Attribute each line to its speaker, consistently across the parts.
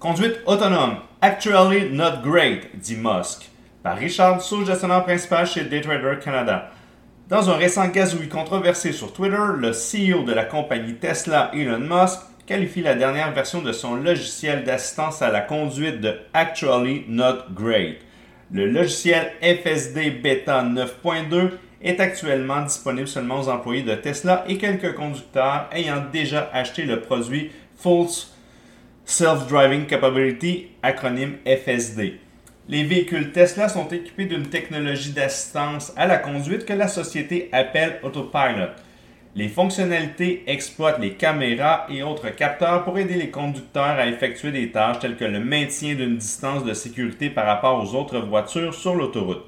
Speaker 1: Conduite autonome, actually not great, dit Musk, par Richard Sou, gestionnaire principal chez Daytrader Canada. Dans un récent gazouille controversé sur Twitter, le CEO de la compagnie Tesla, Elon Musk, qualifie la dernière version de son logiciel d'assistance à la conduite de Actually Not Great. Le logiciel FSD Beta 9.2 est actuellement disponible seulement aux employés de Tesla et quelques conducteurs ayant déjà acheté le produit Full Self-Driving Capability, acronyme FSD. Les véhicules Tesla sont équipés d'une technologie d'assistance à la conduite que la société appelle Autopilot. Les fonctionnalités exploitent les caméras et autres capteurs pour aider les conducteurs à effectuer des tâches telles que le maintien d'une distance de sécurité par rapport aux autres voitures sur l'autoroute.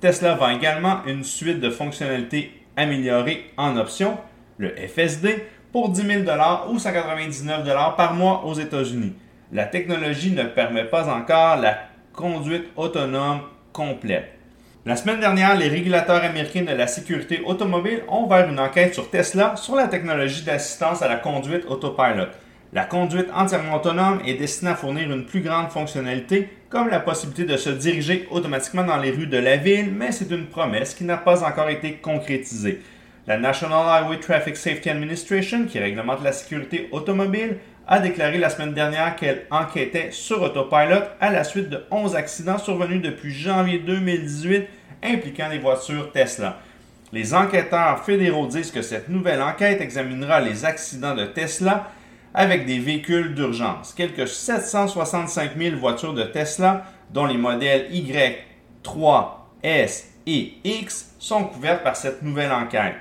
Speaker 1: Tesla vend également une suite de fonctionnalités améliorées en option, le FSD, pour 10 000 ou 199 par mois aux États-Unis. La technologie ne permet pas encore la conduite autonome complète. La semaine dernière, les régulateurs américains de la sécurité automobile ont ouvert une enquête sur Tesla sur la technologie d'assistance à la conduite autopilot. La conduite entièrement autonome est destinée à fournir une plus grande fonctionnalité, comme la possibilité de se diriger automatiquement dans les rues de la ville, mais c'est une promesse qui n'a pas encore été concrétisée. La National Highway Traffic Safety Administration, qui réglemente la sécurité automobile, a déclaré la semaine dernière qu'elle enquêtait sur Autopilot à la suite de 11 accidents survenus depuis janvier 2018 impliquant des voitures Tesla. Les enquêteurs fédéraux disent que cette nouvelle enquête examinera les accidents de Tesla avec des véhicules d'urgence. Quelques 765 000 voitures de Tesla, dont les modèles Y, 3, S et X, sont couvertes par cette nouvelle enquête.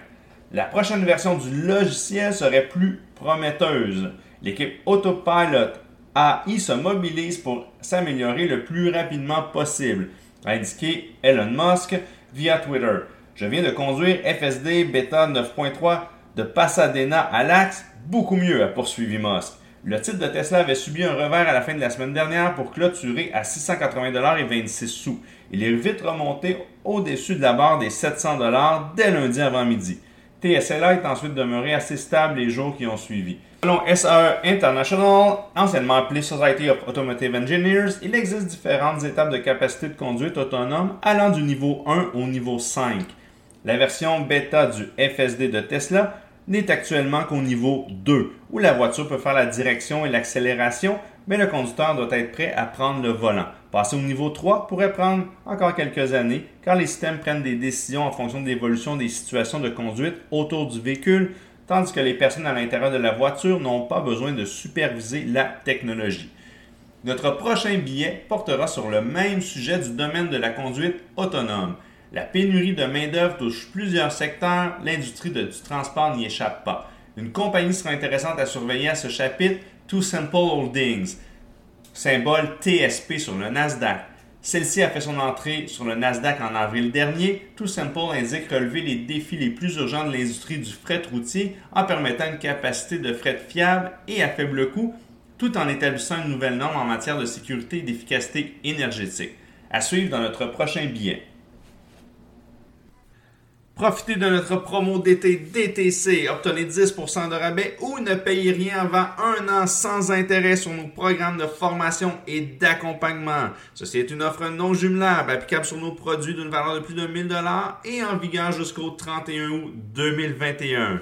Speaker 1: La prochaine version du logiciel serait plus prometteuse. L'équipe Autopilot AI se mobilise pour s'améliorer le plus rapidement possible, a indiqué Elon Musk via Twitter. Je viens de conduire FSD Beta 9.3 de Pasadena à l'axe, beaucoup mieux, a poursuivi Musk. Le titre de Tesla avait subi un revers à la fin de la semaine dernière pour clôturer à 680 et 26 sous. Il est vite remonté au-dessus de la barre des 700 dès lundi avant midi. TSLA est ensuite demeuré assez stable les jours qui ont suivi. Selon SAE International, anciennement appelé Society of Automotive Engineers, il existe différentes étapes de capacité de conduite autonome allant du niveau 1 au niveau 5. La version bêta du FSD de Tesla n'est actuellement qu'au niveau 2, où la voiture peut faire la direction et l'accélération, mais le conducteur doit être prêt à prendre le volant. Passer au niveau 3 pourrait prendre encore quelques années, car les systèmes prennent des décisions en fonction de l'évolution des situations de conduite autour du véhicule, tandis que les personnes à l'intérieur de la voiture n'ont pas besoin de superviser la technologie. Notre prochain billet portera sur le même sujet du domaine de la conduite autonome. La pénurie de main-d'œuvre touche plusieurs secteurs, l'industrie du transport n'y échappe pas. Une compagnie sera intéressante à surveiller à ce chapitre, Too Simple Holdings, symbole TSP sur le Nasdaq. Celle-ci a fait son entrée sur le Nasdaq en avril dernier. Tout Simple indique relever les défis les plus urgents de l'industrie du fret routier en permettant une capacité de fret fiable et à faible coût, tout en établissant une nouvelle norme en matière de sécurité et d'efficacité énergétique. À suivre dans notre prochain billet. Profitez de notre promo d'été DTC. Obtenez 10% de rabais ou ne payez rien avant un an sans intérêt sur nos programmes de formation et d'accompagnement. Ceci est une offre non jumelable applicable sur nos produits d'une valeur de plus de 1000 et en vigueur jusqu'au 31 août 2021.